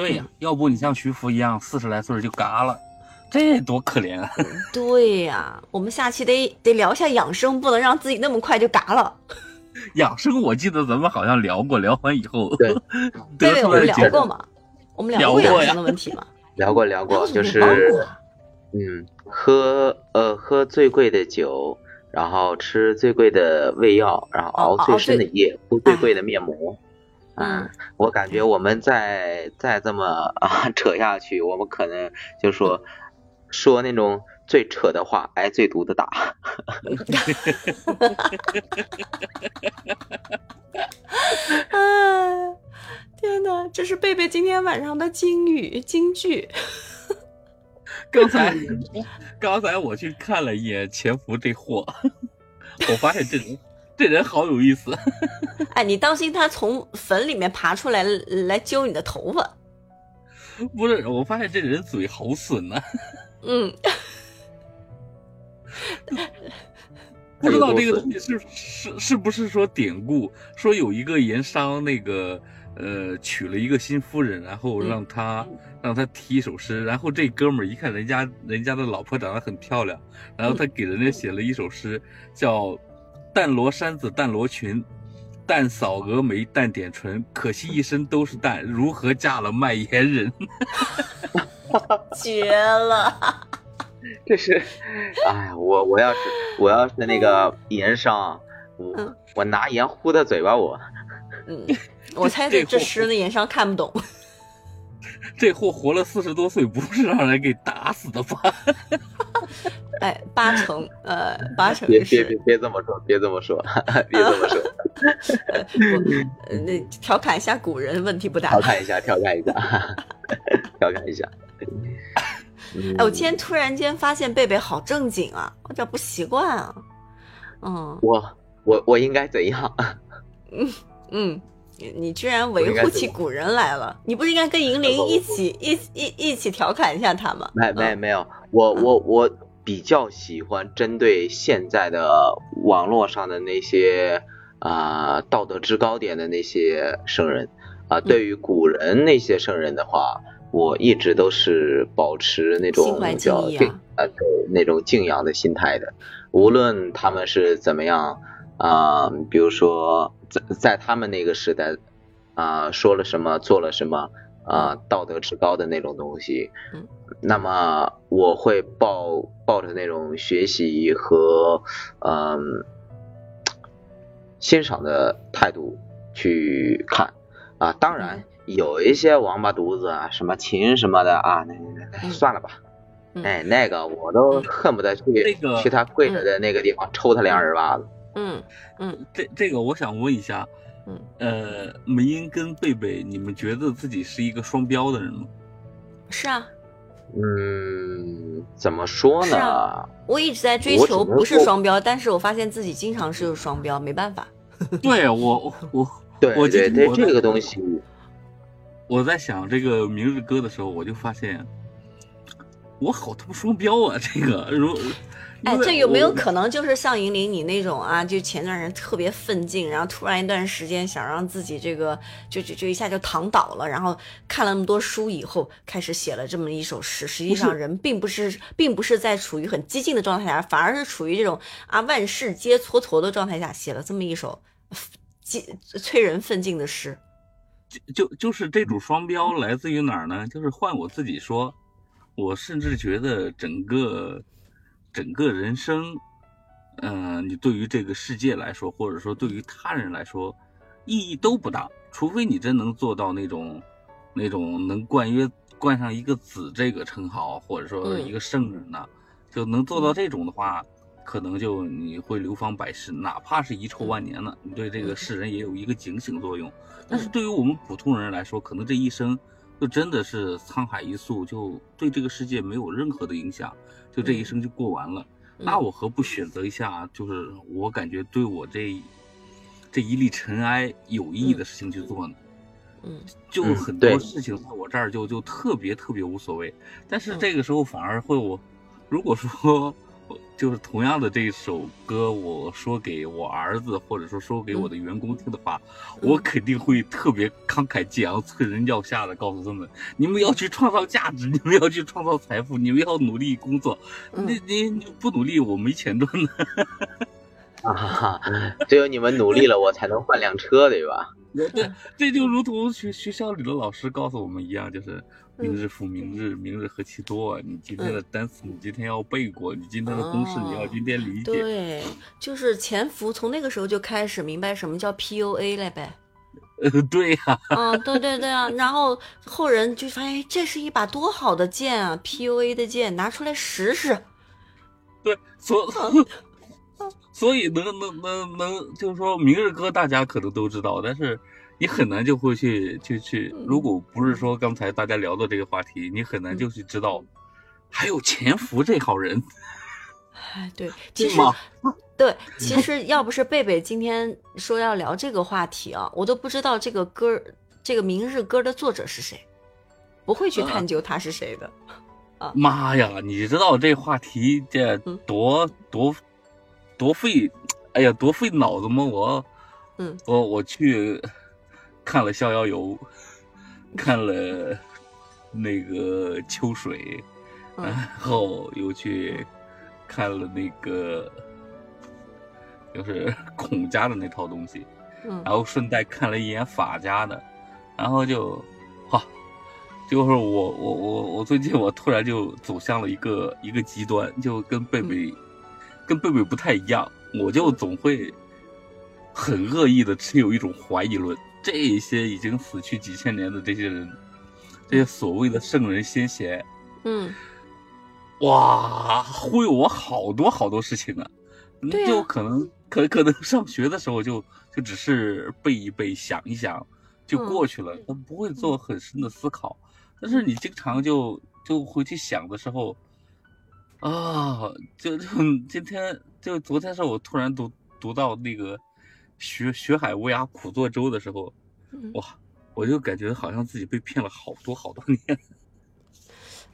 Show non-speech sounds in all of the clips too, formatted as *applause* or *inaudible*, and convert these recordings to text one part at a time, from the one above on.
对呀，要不你像徐福一样四十来岁就嘎了，这多可怜啊！*laughs* 对呀，我们下期得得聊一下养生，不能让自己那么快就嘎了。养生，我记得咱们好像聊过，聊完以后，对，*laughs* 对，我们聊过嘛，我们聊过养生的问题嘛，*laughs* 聊过聊过，就是，嗯，喝呃喝最贵的酒，然后吃最贵的胃药，然后熬最深的夜，敷最贵的面膜。嗯，我感觉我们再再这么啊扯下去，我们可能就说说那种最扯的话，挨最毒的打。哈哈哈哈哈！天哪，这是贝贝今天晚上的金语金句。刚才 *laughs* 刚才我去看了一眼潜伏这货，*laughs* 我发现这人。这人好有意思，*laughs* 哎，你当心他从坟里面爬出来来揪你的头发。*laughs* 不是，我发现这人嘴好损呐。嗯，*laughs* 不知道这个东西是是是不是说典故，说有一个盐商那个呃娶了一个新夫人，然后让他让他提一首诗，然后这哥们儿一看人家人家的老婆长得很漂亮，然后他给人家写了一首诗，叫。淡罗衫子淡罗裙，淡扫蛾眉淡点唇，可惜一身都是淡，如何嫁了卖盐人？*laughs* 绝了！这是，哎，我我要是我要是那个盐商，我我拿盐糊他嘴巴，我。嗯，我猜这这诗的盐商看不懂。*laughs* 这货活了四十多岁，不是让人给打死的吧？哎，八成，呃，八成别别别别这么说，别这么说，*laughs* 别这么说。*laughs* 那调侃一下古人，问题不大。调侃一下，调侃一下，*laughs* 调侃一下。哎，我今天突然间发现贝贝好正经啊，我这不习惯啊。嗯。我我我应该怎样？嗯嗯。你居然维护起古人来了？你不是应该跟银铃一起一一一起调侃一下他吗？没没没有，我我我比较喜欢针对现在的网络上的那些啊道德制高点的那些圣人。啊，对于古人那些圣人的话，我一直都是保持那种比较敬啊对那种敬仰的心态的，无论他们是怎么样。啊，比如说在在他们那个时代，啊，说了什么，做了什么，啊，道德至高的那种东西，嗯，那么我会抱抱着那种学习和嗯欣赏的态度去看，啊，当然有一些王八犊子啊，什么琴什么的啊，那那那算了吧，哎，那个我都恨不得去去他跪着的那个地方抽他两耳巴子。嗯嗯，这这个我想问一下，嗯。呃，梅英跟贝贝，你们觉得自己是一个双标的人吗？是啊。嗯，怎么说呢？啊，我一直在追求不是双标，但是我发现自己经常是有双标，没办法。*laughs* 对我我对我对对这个东西，我在想这个明日歌的时候，我就发现我好他妈双标啊！这个如。哎，这有没有可能就是像银铃你那种啊？就前段时间特别奋进，然后突然一段时间想让自己这个就就就一下就躺倒了，然后看了那么多书以后，开始写了这么一首诗。实际上人并不是并不是在处于很激进的状态下，反而是处于这种啊万事皆蹉跎的状态下，写了这么一首激催人奋进的诗。就就就是这种双标来自于哪儿呢？就是换我自己说，我甚至觉得整个。整个人生，嗯，你对于这个世界来说，或者说对于他人来说，意义都不大。除非你真能做到那种，那种能冠约冠上一个子这个称号，或者说一个圣人呢，就能做到这种的话，可能就你会流芳百世，哪怕是遗臭万年呢，你对这个世人也有一个警醒作用。但是对于我们普通人来说，可能这一生就真的是沧海一粟，就对这个世界没有任何的影响。就这一生就过完了，那我何不选择一下？就是我感觉对我这这一粒尘埃有意义的事情去做呢？嗯，就很多事情在我这儿就就特别特别无所谓。但是这个时候反而会我，如果说就是同样的这一首歌，我说给我儿子，或者说说给我的员工听的话，我肯定会特别慷慨激昂、催人尿下的告诉他们：你们要去创造价值，你们要去创造财富，你们要努力工作。你你你不努力，我没钱赚呢。啊，只有你们努力了，我才能换辆车，对吧？*laughs* 对，这就如同学学校里的老师告诉我们一样，就是明日复明日，明日何其多。你今天的单词，你今天要背过；你今天的公式，你要今天理解。对，就是潜伏，从那个时候就开始明白什么叫 PUA 了呗。呃，对呀。啊，对对对啊，然后后人就发现这是一把多好的剑啊，PUA 的剑，拿出来试试。*laughs* 对，所。*laughs* 所以能能能能，就是说明日歌大家可能都知道，但是你很难就会去去去。如果不是说刚才大家聊的这个话题，你很难就去知道还有潜伏这号人。哎，对，其实对，其实要不是贝贝今天说要聊这个话题啊，我都不知道这个歌这个明日歌的作者是谁，不会去探究他是谁的。啊妈呀，你知道这话题这多多。多费，哎呀，多费脑子吗？我，嗯，我我去看了《逍遥游》，看了那个秋水，然后又去看了那个就是孔家的那套东西，嗯，然后顺带看了一眼法家的，然后就，哈，就是我我我我最近我突然就走向了一个一个极端，就跟贝贝。跟贝贝不太一样，我就总会很恶意的持有一种怀疑论。这些已经死去几千年的这些人，这些所谓的圣人先贤，嗯，哇，忽悠我好多好多事情啊！就可能可可能上学的时候就就只是背一背、想一想就过去了，他不会做很深的思考。但是你经常就就回去想的时候。啊，就就今天就昨天是我突然读读到那个“学学海无涯苦作舟”的时候，哇，我就感觉好像自己被骗了好多好多年。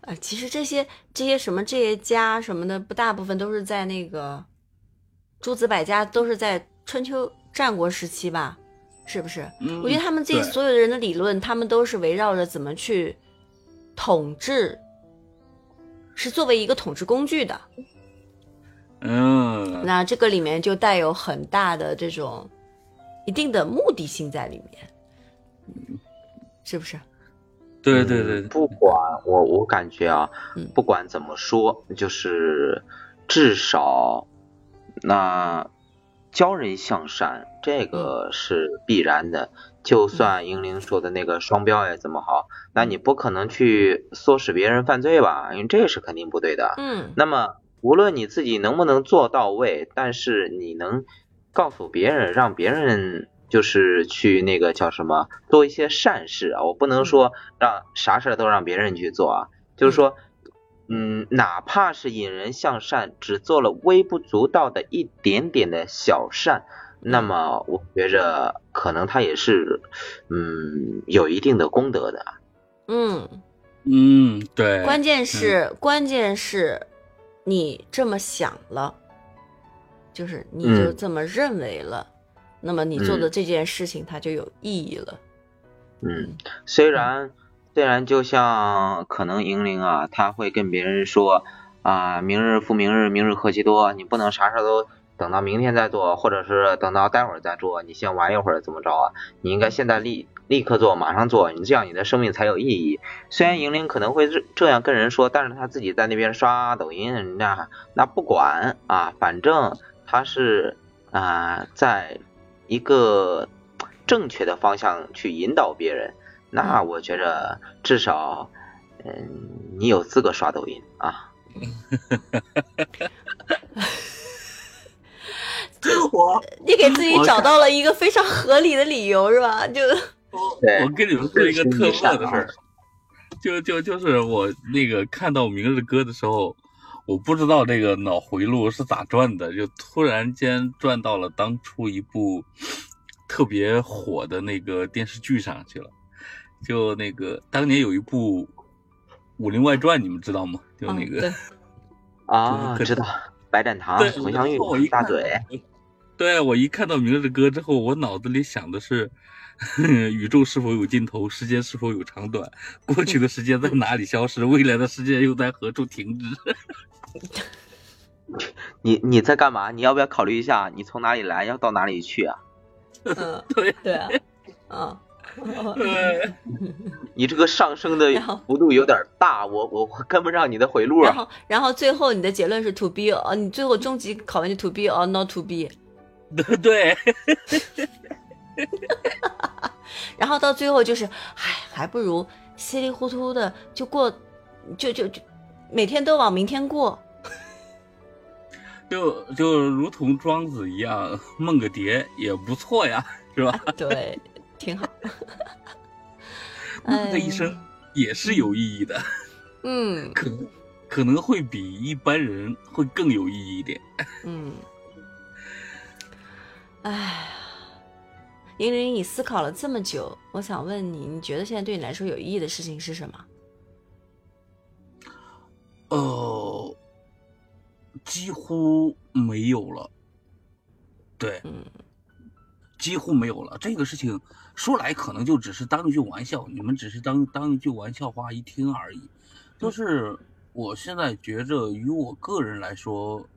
啊，*laughs* 其实这些这些什么这些家什么的，不大部分都是在那个诸子百家都是在春秋战国时期吧？是不是？我觉得他们这所有的人的理论，他们都是围绕着怎么去统治。是作为一个统治工具的，嗯，那这个里面就带有很大的这种一定的目的性在里面，是不是？对对对，不管我我感觉啊，不管怎么说，就是至少那教人向善，这个是必然的。就算英灵说的那个双标也怎么好，那你不可能去唆使别人犯罪吧？因为这是肯定不对的。嗯。那么无论你自己能不能做到位，但是你能告诉别人，让别人就是去那个叫什么，做一些善事啊。我不能说让啥事都让别人去做啊，就是说，嗯，哪怕是引人向善，只做了微不足道的一点点的小善。那么我觉着可能他也是，嗯，有一定的功德的。嗯嗯，对。关键是关键是，你这么想了，就是你就这么认为了，那么你做的这件事情它就有意义了。嗯，虽然虽然就像可能银铃啊，他会跟别人说啊，明日复明日，明日何其多，你不能啥事都。等到明天再做，或者是等到待会儿再做，你先玩一会儿怎么着啊？你应该现在立立刻做，马上做，你这样你的生命才有意义。虽然莹玲可能会这这样跟人说，但是他自己在那边刷抖音，那那不管啊，反正他是啊，在一个正确的方向去引导别人，那我觉着至少嗯，你有资格刷抖音啊。*laughs* 我，*laughs* 你给自己找到了一个非常合理的理由，是吧？就我 *laughs* 跟你们说一个特色的事儿，就就就是我那个看到《明日歌》的时候，我不知道这个脑回路是咋转的，就突然间转到了当初一部特别火的那个电视剧上去了。就那个当年有一部《武林外传》，你们知道吗？就那个啊，*laughs* 知道。白展堂、对佟湘玉我一、看大嘴，对我一看到明日歌之后，我脑子里想的是，*laughs* 宇宙是否有尽头？时间是否有长短？过去的时间在哪里消失？未来的世界又在何处停止？*laughs* 你你在干嘛？你要不要考虑一下，你从哪里来，要到哪里去啊？嗯，*laughs* 对对啊，嗯。对，你这个上升的幅度有点大，我我我跟不上你的回路啊。然后，然后最后你的结论是 to be，呃，你最后终极考完就 to be or not to be，对对，*laughs* 然后到最后就是，唉，还不如稀里糊涂的就过，就就就每天都往明天过。就就如同庄子一样，梦个蝶也不错呀，是吧？对，挺好。*laughs* 梦的一生也是有意义的，嗯 *laughs* 可能可能会比一般人会更有意义一点。*laughs* 嗯，唉，莹玲，你思考了这么久，我想问你，你觉得现在对你来说有意义的事情是什么？呃，几乎没有了。对，嗯几乎没有了。这个事情说来可能就只是当一句玩笑，你们只是当当一句玩笑话一听而已。就是我现在觉着，于我个人来说，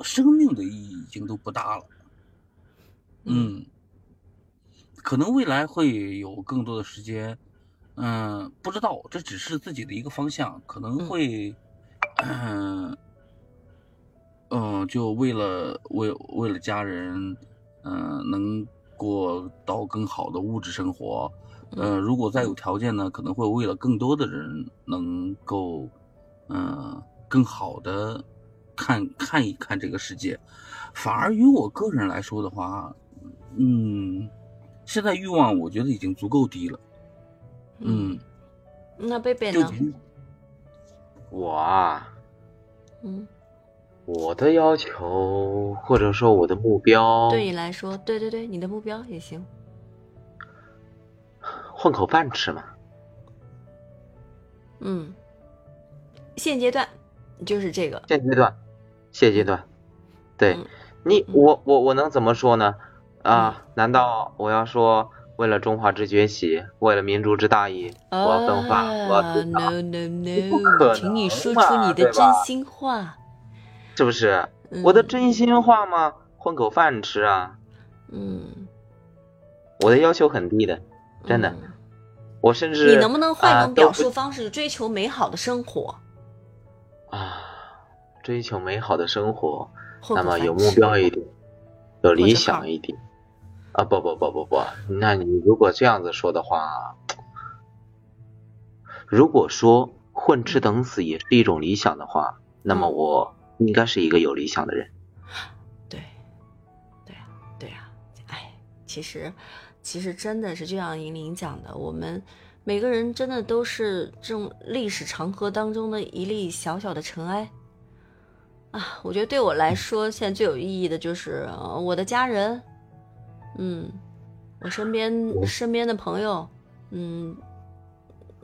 生命的意义已经都不大了。嗯，可能未来会有更多的时间，嗯，不知道，这只是自己的一个方向，可能会，嗯，嗯，就为了为为了家人，嗯，能过到更好的物质生活，呃，如果再有条件呢，可能会为了更多的人能够，嗯，更好的看看一看这个世界。反而于我个人来说的话，嗯，现在欲望我觉得已经足够低了。嗯，那贝贝呢？我啊，嗯，我的要求或者说我的目标，对你来说，对对对，你的目标也行。混口饭吃嘛。嗯，现阶段就是这个。现阶段，现阶段，对嗯你，嗯我我我能怎么说呢？啊，难道我要说为了中华之崛起，为了民族之大义，我要奋发，我要啊自强，，no no 不可 no，请你说出你的真心话。是不是？嗯我的真心话吗，混口饭吃啊。嗯，我的要求很低的，真的，嗯我甚至你能不能换一啊种表述方式，追求美好的生活？啊，追求美好的生活，那么有目标一点，有理想一点。啊，不不不不不，那你如果这样子说的话，如果说混吃等死也是一种理想的话，那么嗯我应该是一个有理想的人。对，对啊，对啊，哎，其实，其实真的是就像银玲讲的，我们每个人真的都是这种历史长河当中的一粒小小的尘埃。啊，我觉得对我来说，现在最有意义的就是、呃我的家人，嗯，我身边身边的朋友，嗯，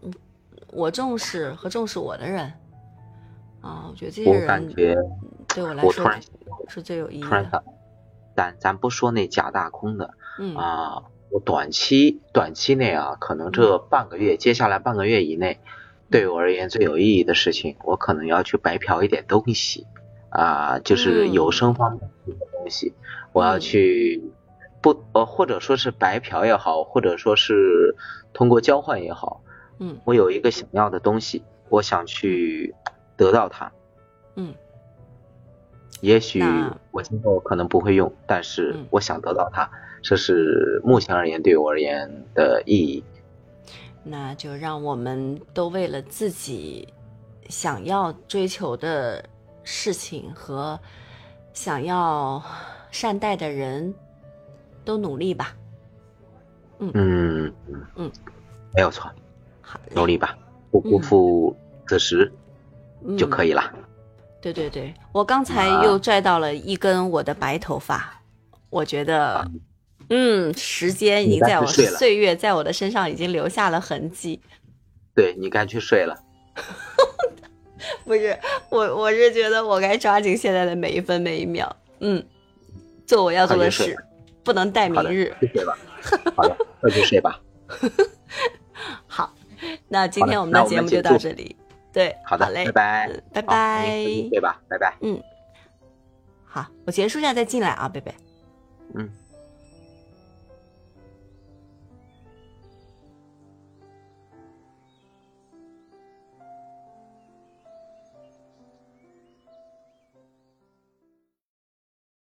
嗯，我重视和重视我的人，啊，我觉得这些我感人觉，对我来说我突然是最有意义的。突然想，咱咱不说那假大空的。嗯啊，我短期短期内啊，可能这半个月，接下来半个月以内，对我而言最有意义的事情，我可能要去白嫖一点东西。啊，就是嗯。有声方面的东西，我要嗯。去不呃，或者说是白嫖也好，或者说是通过交换也好，嗯我有一个想要的东西，我想去得到它。嗯也许我今后可能不会用，但是嗯我想得到它，这是目前而言对我而言的意义。那就让我们都为了自己想要追求的事情和想要善待的人都努力吧。嗯。嗯嗯，没有错，好，努力吧，不辜负此时就可以。以了。对对对，我刚才啊又拽到了一根我的白头发，我觉得，嗯，时间已经在我岁月在我的身上已经留下了痕迹。对你该去睡了。*laughs* 不是我，我是觉得我该抓紧现在的每一分每一秒，嗯，做我要做的事，不能待明日。去睡吧。好的，那就睡吧。*laughs* 好，那今天我们的节目就到这里。对，好的，嘞，拜拜，拜拜。对吧？拜拜。嗯，好，我结束一下再进来啊，贝贝。嗯。